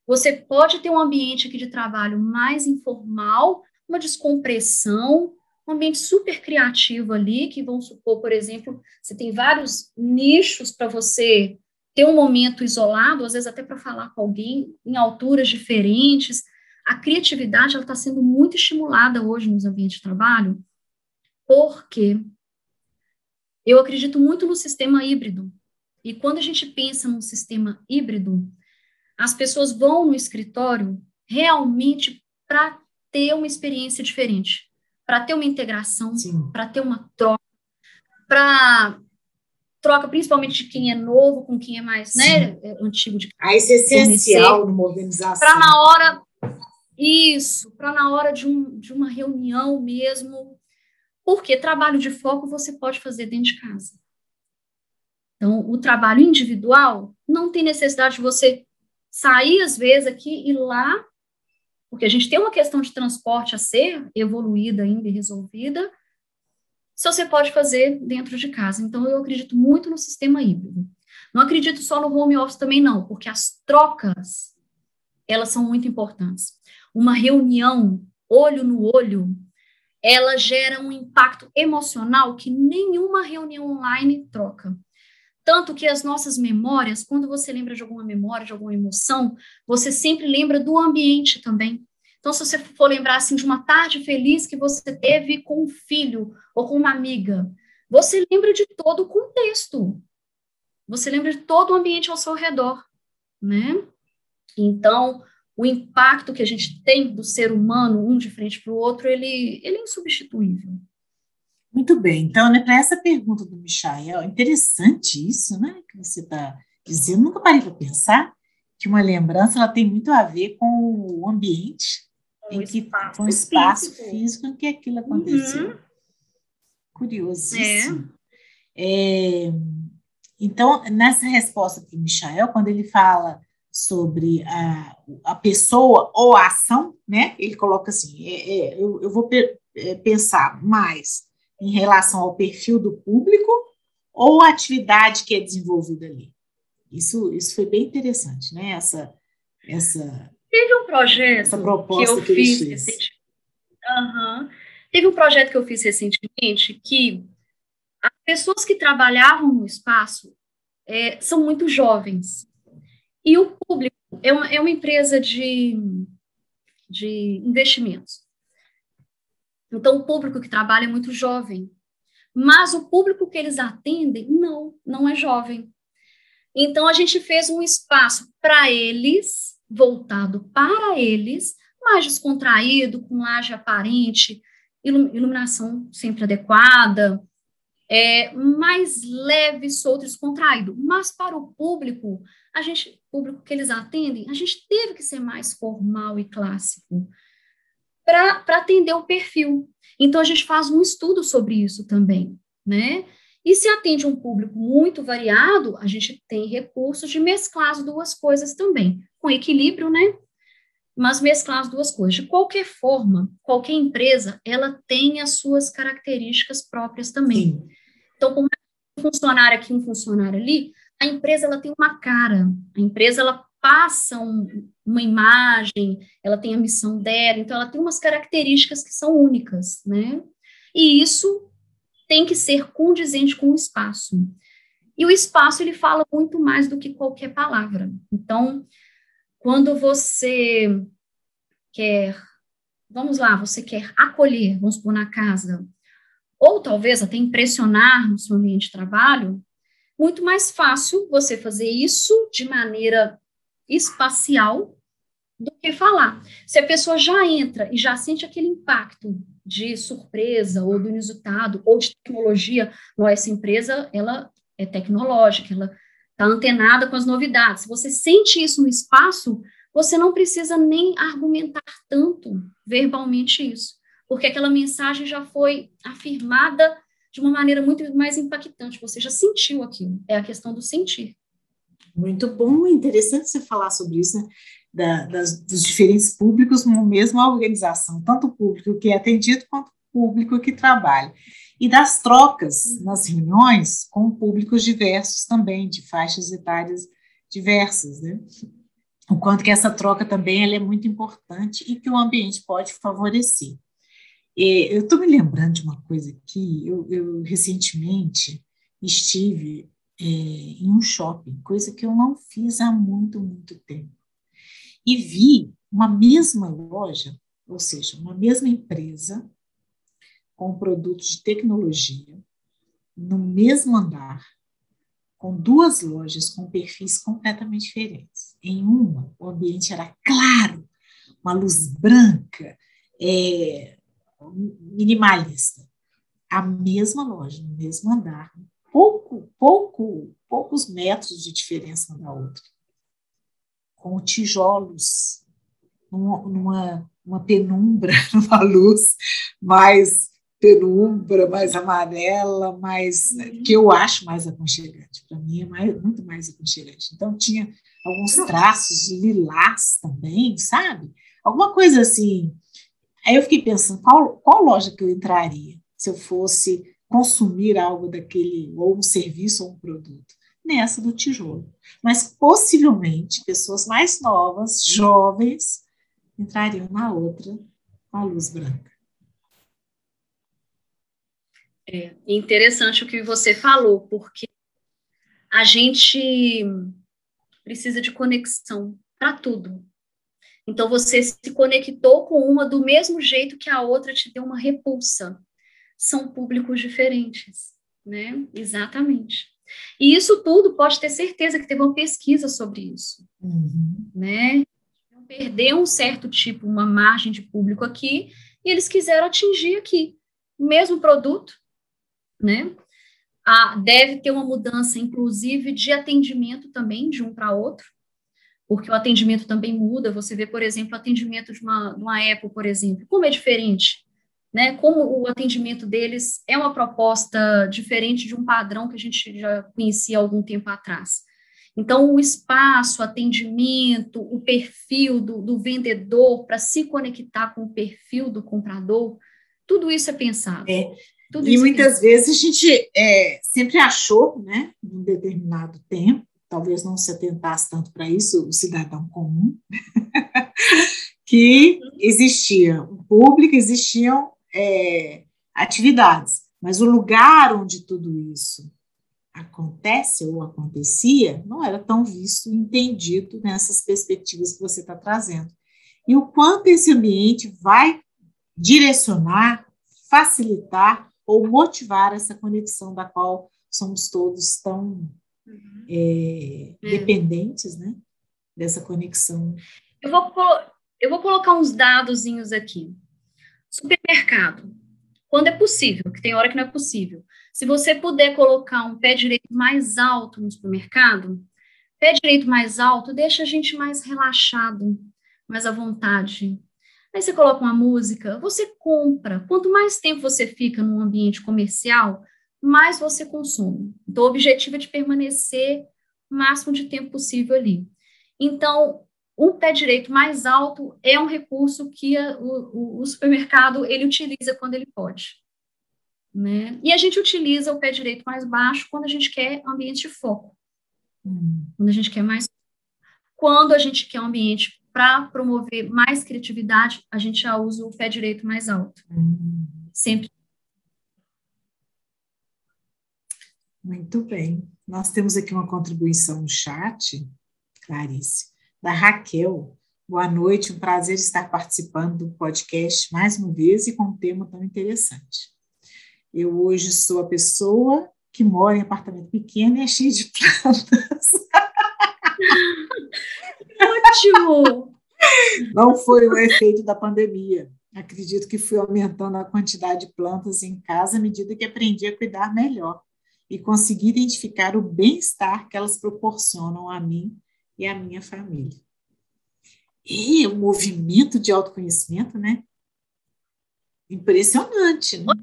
C: você pode ter um ambiente aqui de trabalho mais informal, uma descompressão, um ambiente super criativo ali, que vão supor, por exemplo, você tem vários nichos para você ter um momento isolado, às vezes até para falar com alguém em alturas diferentes. A criatividade está sendo muito estimulada hoje nos ambientes de trabalho, porque eu acredito muito no sistema híbrido. E quando a gente pensa num sistema híbrido, as pessoas vão no escritório realmente para ter uma experiência diferente, para ter uma integração, para ter uma troca, para troca principalmente de quem é novo com quem é mais né, é, antigo de
B: Ah, isso é essencial numa organização.
C: Para na hora isso, para na hora de, um, de uma reunião mesmo, porque trabalho de foco você pode fazer dentro de casa. Então, o trabalho individual não tem necessidade de você sair às vezes aqui e lá, porque a gente tem uma questão de transporte a ser evoluída ainda e resolvida, se você pode fazer dentro de casa. Então, eu acredito muito no sistema híbrido. Não acredito só no home office também, não, porque as trocas, elas são muito importantes. Uma reunião, olho no olho, ela gera um impacto emocional que nenhuma reunião online troca. Tanto que as nossas memórias, quando você lembra de alguma memória, de alguma emoção, você sempre lembra do ambiente também. Então, se você for lembrar assim de uma tarde feliz que você teve com um filho ou com uma amiga, você lembra de todo o contexto. Você lembra de todo o ambiente ao seu redor, né? Então, o impacto que a gente tem do ser humano, um de frente para o outro, ele, ele é insubstituível.
B: Muito bem. Então, né, para essa pergunta do Michael, interessante isso, né, que você está dizendo. Nunca parei para pensar que uma lembrança ela tem muito a ver com o ambiente em que espaço o espaço físico. físico em que aquilo aconteceu. Uhum. Curiosíssimo. É. É, então, nessa resposta para o Michael, quando ele fala sobre a, a pessoa ou a ação, né? Ele coloca assim: é, é, eu, eu, vou é, pensar mais em relação ao perfil do público ou a atividade que é desenvolvida ali. Isso, isso foi bem interessante, né? Essa, essa
C: Teve um projeto que eu que fiz recentemente. Uhum. Teve um projeto que eu fiz recentemente que a pessoas que trabalhavam no espaço é, são muito jovens. E o público é uma, é uma empresa de, de investimentos. Então, o público que trabalha é muito jovem. Mas o público que eles atendem, não, não é jovem. Então, a gente fez um espaço para eles, voltado para eles, mais descontraído, com laje aparente, iluminação sempre adequada, é, mais leve, solto, descontraído. Mas para o público, a gente, público que eles atendem, a gente teve que ser mais formal e clássico para atender o perfil. Então, a gente faz um estudo sobre isso também, né? E se atende um público muito variado, a gente tem recursos de mesclar as duas coisas também, com equilíbrio, né? Mas mesclar as duas coisas. De qualquer forma, qualquer empresa, ela tem as suas características próprias também. Sim. Então, por um funcionário aqui, um funcionário ali, a empresa ela tem uma cara, a empresa ela passa um, uma imagem, ela tem a missão dela, então ela tem umas características que são únicas, né? E isso tem que ser condizente com o espaço. E o espaço ele fala muito mais do que qualquer palavra. Então, quando você quer, vamos lá, você quer acolher, vamos supor, na casa, ou talvez até impressionar no seu ambiente de trabalho, muito mais fácil você fazer isso de maneira espacial do que falar. Se a pessoa já entra e já sente aquele impacto de surpresa ou do inusitado ou de tecnologia, essa empresa ela é tecnológica, ela está antenada com as novidades. Se você sente isso no espaço, você não precisa nem argumentar tanto verbalmente isso, porque aquela mensagem já foi afirmada de uma maneira muito mais impactante. Você já sentiu aquilo. É a questão do sentir.
B: Muito bom, interessante você falar sobre isso, né? Da, das, dos diferentes públicos no mesma organização, tanto o público que é atendido quanto o público que trabalha. E das trocas nas reuniões com públicos diversos também, de faixas etárias diversas, né? O quanto que essa troca também ela é muito importante e que o ambiente pode favorecer. É, eu estou me lembrando de uma coisa aqui, eu, eu recentemente estive é, em um shopping, coisa que eu não fiz há muito, muito tempo. E vi uma mesma loja, ou seja, uma mesma empresa, com produtos de tecnologia, no mesmo andar, com duas lojas com perfis completamente diferentes. Em uma, o ambiente era claro, uma luz branca, é, minimalista. A mesma loja, no mesmo andar, pouco, pouco, poucos metros de diferença uma da outra, com tijolos, numa, numa uma penumbra, [laughs] numa luz mais penumbra, mais amarela, mais uhum. que eu acho mais aconchegante. Para mim é mais, muito mais aconchegante. Então tinha alguns traços de lilás também, sabe? Alguma coisa assim. Aí eu fiquei pensando qual, qual loja que eu entraria se eu fosse consumir algo daquele, ou um serviço ou um produto, nessa do tijolo. Mas possivelmente pessoas mais novas, jovens, entrariam na outra com a luz branca.
C: É interessante o que você falou, porque a gente precisa de conexão para tudo. Então, você se conectou com uma do mesmo jeito que a outra te deu uma repulsa são públicos diferentes, né? Exatamente. E isso tudo pode ter certeza que teve uma pesquisa sobre isso, uhum. né? Perder um certo tipo, uma margem de público aqui, e eles quiseram atingir aqui o mesmo produto, né? Ah, deve ter uma mudança, inclusive, de atendimento também, de um para outro, porque o atendimento também muda. Você vê, por exemplo, o atendimento de uma, de uma Apple, por exemplo, como é diferente né, como o atendimento deles é uma proposta diferente de um padrão que a gente já conhecia há algum tempo atrás. Então, o espaço, o atendimento, o perfil do, do vendedor para se conectar com o perfil do comprador, tudo isso é pensado.
B: É. Tudo e é muitas é vezes a gente é, sempre achou, né, num determinado tempo, talvez não se atentasse tanto para isso, o cidadão comum, [laughs] que existia um público, existiam é, atividades. Mas o lugar onde tudo isso acontece ou acontecia não era tão visto e entendido nessas perspectivas que você está trazendo. E o quanto esse ambiente vai direcionar, facilitar ou motivar essa conexão da qual somos todos tão uhum. é, é. dependentes, né? Dessa conexão.
C: Eu vou, eu vou colocar uns dadozinhos aqui. Supermercado, quando é possível, que tem hora que não é possível. Se você puder colocar um pé direito mais alto no supermercado, pé direito mais alto deixa a gente mais relaxado, mais à vontade. Aí você coloca uma música, você compra. Quanto mais tempo você fica num ambiente comercial, mais você consome. Então, o objetivo é de permanecer o máximo de tempo possível ali. Então, o pé direito mais alto é um recurso que a, o, o, supermercado ele utiliza quando ele pode. Né? E a gente utiliza o pé direito mais baixo quando a gente quer ambiente de foco. Quando a gente quer mais. Quando a gente quer um ambiente para promover mais criatividade, a gente já usa o pé direito mais alto. Sempre.
B: Muito bem. Nós temos aqui uma contribuição no chat, Clarice da Raquel. Boa noite, um prazer estar participando do podcast mais uma vez e com um tema tão interessante. Eu hoje sou a pessoa que mora em apartamento pequeno e é cheio de plantas.
C: Ótimo!
B: Não foi o efeito da pandemia. Acredito que fui aumentando a quantidade de plantas em casa à medida que aprendi a cuidar melhor e consegui identificar o bem-estar que elas proporcionam a mim e a minha família. E o movimento de autoconhecimento, né? Impressionante, né?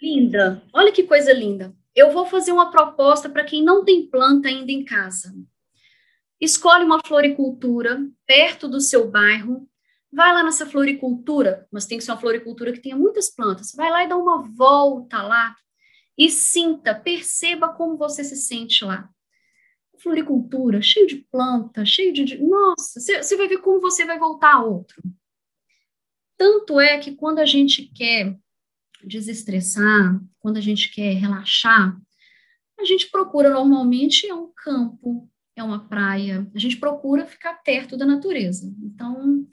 C: Linda, olha que coisa linda. Eu vou fazer uma proposta para quem não tem planta ainda em casa. Escolhe uma floricultura perto do seu bairro. Vai lá nessa floricultura, mas tem que ser uma floricultura que tenha muitas plantas. Vai lá e dá uma volta lá e sinta, perceba como você se sente lá floricultura, cheio de planta, cheio de. Nossa, você vai ver como você vai voltar a outro. Tanto é que quando a gente quer desestressar, quando a gente quer relaxar, a gente procura normalmente é um campo, é uma praia, a gente procura ficar perto da natureza. Então,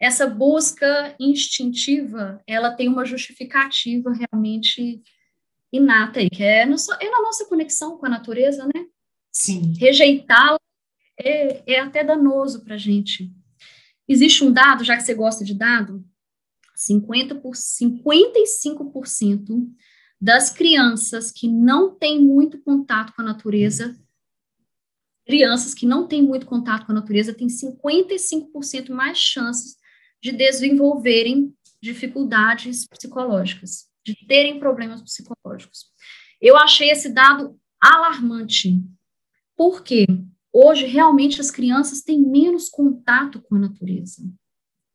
C: essa busca instintiva, ela tem uma justificativa realmente inata aí, que é, é na nossa conexão com a natureza, né?
B: Sim.
C: Rejeitá-la é, é até danoso para a gente. Existe um dado, já que você gosta de dado, 50 por, 55% das crianças que não têm muito contato com a natureza, crianças que não têm muito contato com a natureza, têm 55% mais chances de desenvolverem dificuldades psicológicas, de terem problemas psicológicos. Eu achei esse dado alarmante. Porque hoje realmente as crianças têm menos contato com a natureza,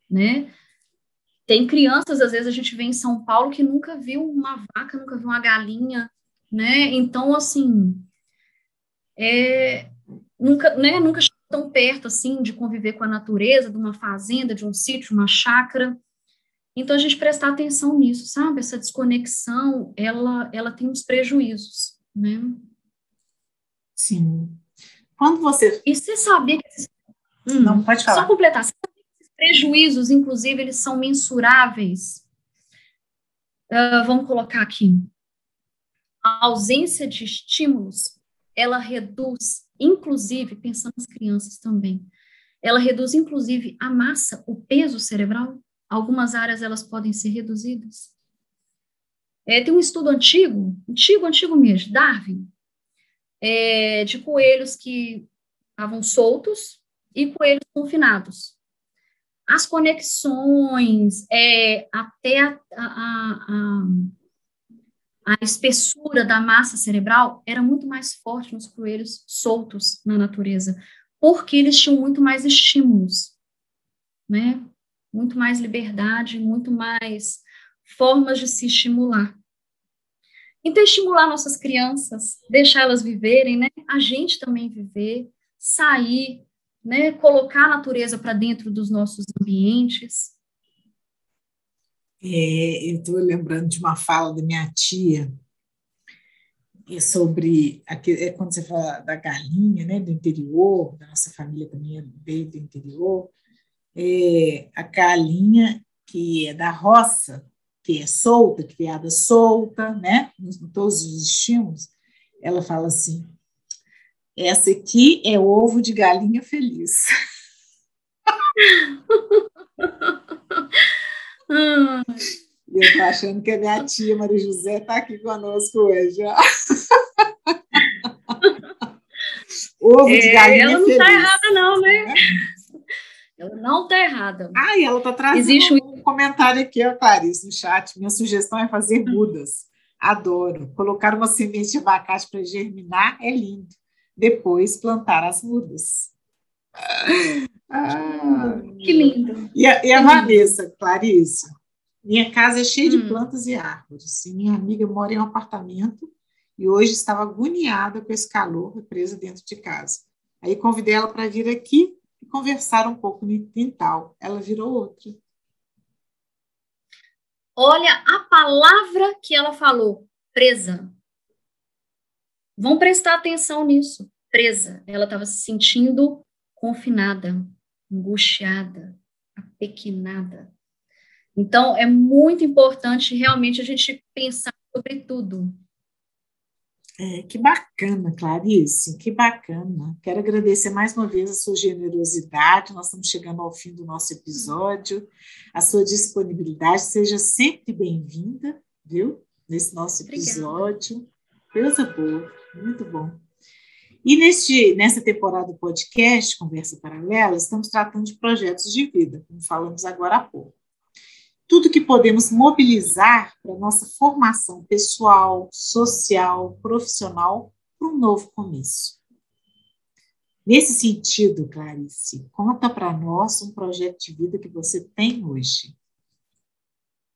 C: né? Tem crianças, às vezes a gente vê em São Paulo que nunca viu uma vaca, nunca viu uma galinha, né? Então, assim, é, nunca, né, nunca tão perto, assim, de conviver com a natureza, de uma fazenda, de um sítio, uma chácara. Então, a gente prestar atenção nisso, sabe? Essa desconexão, ela, ela tem uns prejuízos, né?
B: Sim. Quando você.
C: E você sabia que esses...
B: hum, Não, pode falar.
C: Só completar. Você sabia que esses prejuízos, inclusive, eles são mensuráveis? Uh, vamos colocar aqui. A ausência de estímulos, ela reduz, inclusive, pensando nas crianças também, ela reduz, inclusive, a massa, o peso cerebral. Algumas áreas elas podem ser reduzidas. É, tem um estudo antigo, antigo, antigo mesmo, Darwin, é, de coelhos que estavam soltos e coelhos confinados. As conexões, é, até a, a, a, a espessura da massa cerebral era muito mais forte nos coelhos soltos na natureza, porque eles tinham muito mais estímulos, né? Muito mais liberdade, muito mais formas de se estimular. Então, estimular nossas crianças, deixar elas viverem, né? A gente também viver, sair, né? Colocar a natureza para dentro dos nossos ambientes.
B: É, eu estou lembrando de uma fala da minha tia é sobre é quando você fala da galinha, né, do interior, da nossa família também veio do interior, é, a galinha que é da roça, que é solta, criada solta, né, em todos os estímulos, ela fala assim: essa aqui é ovo de galinha feliz. [laughs] E eu tô achando que a minha tia Maria José está aqui conosco hoje. [laughs]
C: Ovo de é, galinha. Ela não está errada, não, né? Ela não está errada.
B: Ah, e ela está trazendo Existe um comentário aqui, ó, Clarice, no chat. Minha sugestão é fazer hum. mudas. Adoro. Colocar uma semente de abacate para germinar é lindo. Depois plantar as mudas.
C: Ah, que lindo.
B: E a, e a Vanessa, Clarice? Minha casa é cheia hum. de plantas e árvores. E minha amiga mora em um apartamento e hoje estava agoniada com esse calor presa dentro de casa. Aí convidei ela para vir aqui e conversar um pouco no quintal. Ela virou outra.
C: Olha a palavra que ela falou, presa. Vão prestar atenção nisso. Presa. Ela estava se sentindo confinada, angustiada, apequenada. Então, é muito importante realmente a gente pensar sobre tudo.
B: É, que bacana, Clarice, que bacana. Quero agradecer mais uma vez a sua generosidade. Nós estamos chegando ao fim do nosso episódio. A sua disponibilidade seja sempre bem-vinda, viu? Nesse nosso episódio. Coisa boa, muito bom. E neste, nessa temporada do podcast Conversa Paralela, estamos tratando de projetos de vida, como falamos agora há pouco tudo que podemos mobilizar para nossa formação pessoal, social, profissional para um novo começo. Nesse sentido, Clarice, conta para nós um projeto de vida que você tem hoje,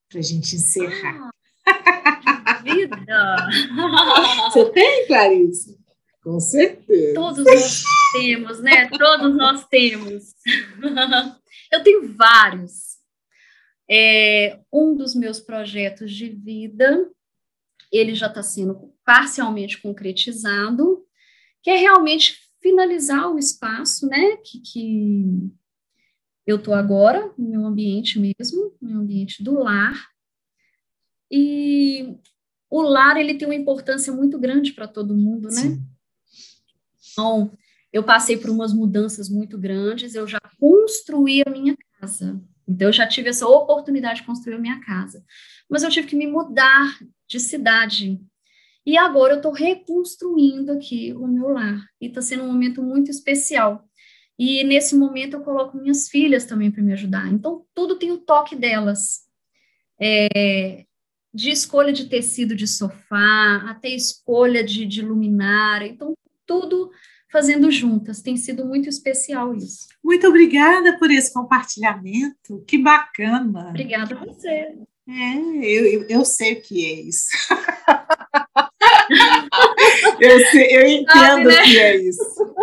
B: para a gente encerrar.
C: Ah, vida! [laughs]
B: Você tem, Clarice? Com certeza.
C: Todos nós temos, né? Todos nós temos. [laughs] Eu tenho vários. É, um dos meus projetos de vida, ele já está sendo parcialmente concretizado, que é realmente finalizar o espaço, né, que, que eu estou agora, no meu ambiente mesmo, no meu ambiente do lar, e o lar, ele tem uma importância muito grande para todo mundo, né? Sim. Então, eu passei por umas mudanças muito grandes, eu já construí a minha casa, então, eu já tive essa oportunidade de construir a minha casa. Mas eu tive que me mudar de cidade. E agora eu estou reconstruindo aqui o meu lar. E está sendo um momento muito especial. E nesse momento eu coloco minhas filhas também para me ajudar. Então, tudo tem o toque delas. É, de escolha de tecido de sofá, até escolha de, de luminária. Então, tudo fazendo juntas. Tem sido muito especial isso.
B: Muito obrigada por esse compartilhamento. Que bacana.
C: Obrigada a você.
B: É, eu, eu, sei o que é isso. [laughs] eu, sei, eu entendo o né? que é isso.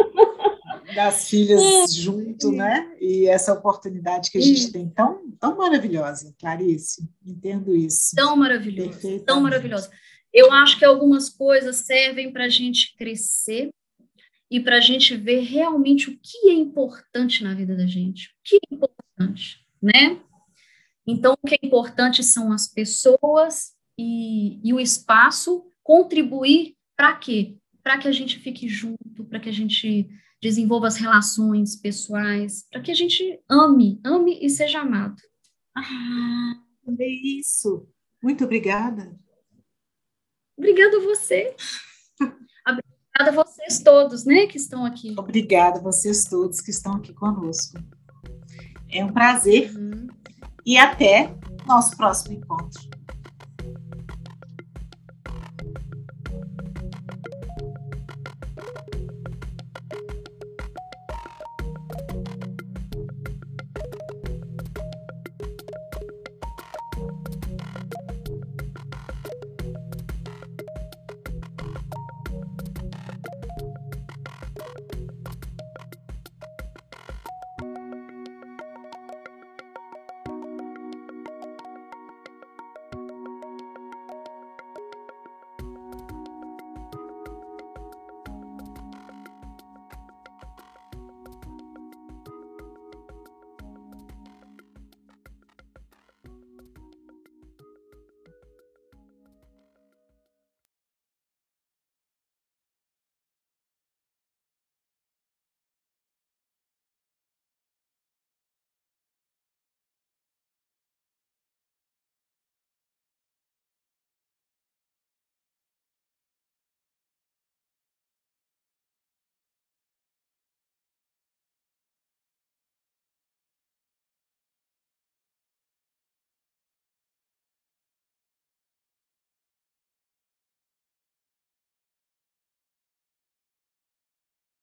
B: Das filhas junto, né? E essa oportunidade que a gente tem tão, tão maravilhosa, Clarice. Entendo isso.
C: Tão maravilhosa. Tão maravilhosa. Eu acho que algumas coisas servem para a gente crescer e para a gente ver realmente o que é importante na vida da gente, o que é importante, né? Então, o que é importante são as pessoas e, e o espaço contribuir para quê? Para que a gente fique junto, para que a gente desenvolva as relações pessoais, para que a gente ame, ame e seja amado.
B: Ah, é isso. Muito obrigada.
C: Obrigada a você. [laughs] Obrigada a vocês todos, né, que estão aqui.
B: Obrigada a vocês todos que estão aqui conosco. É um prazer uhum. e até nosso próximo encontro.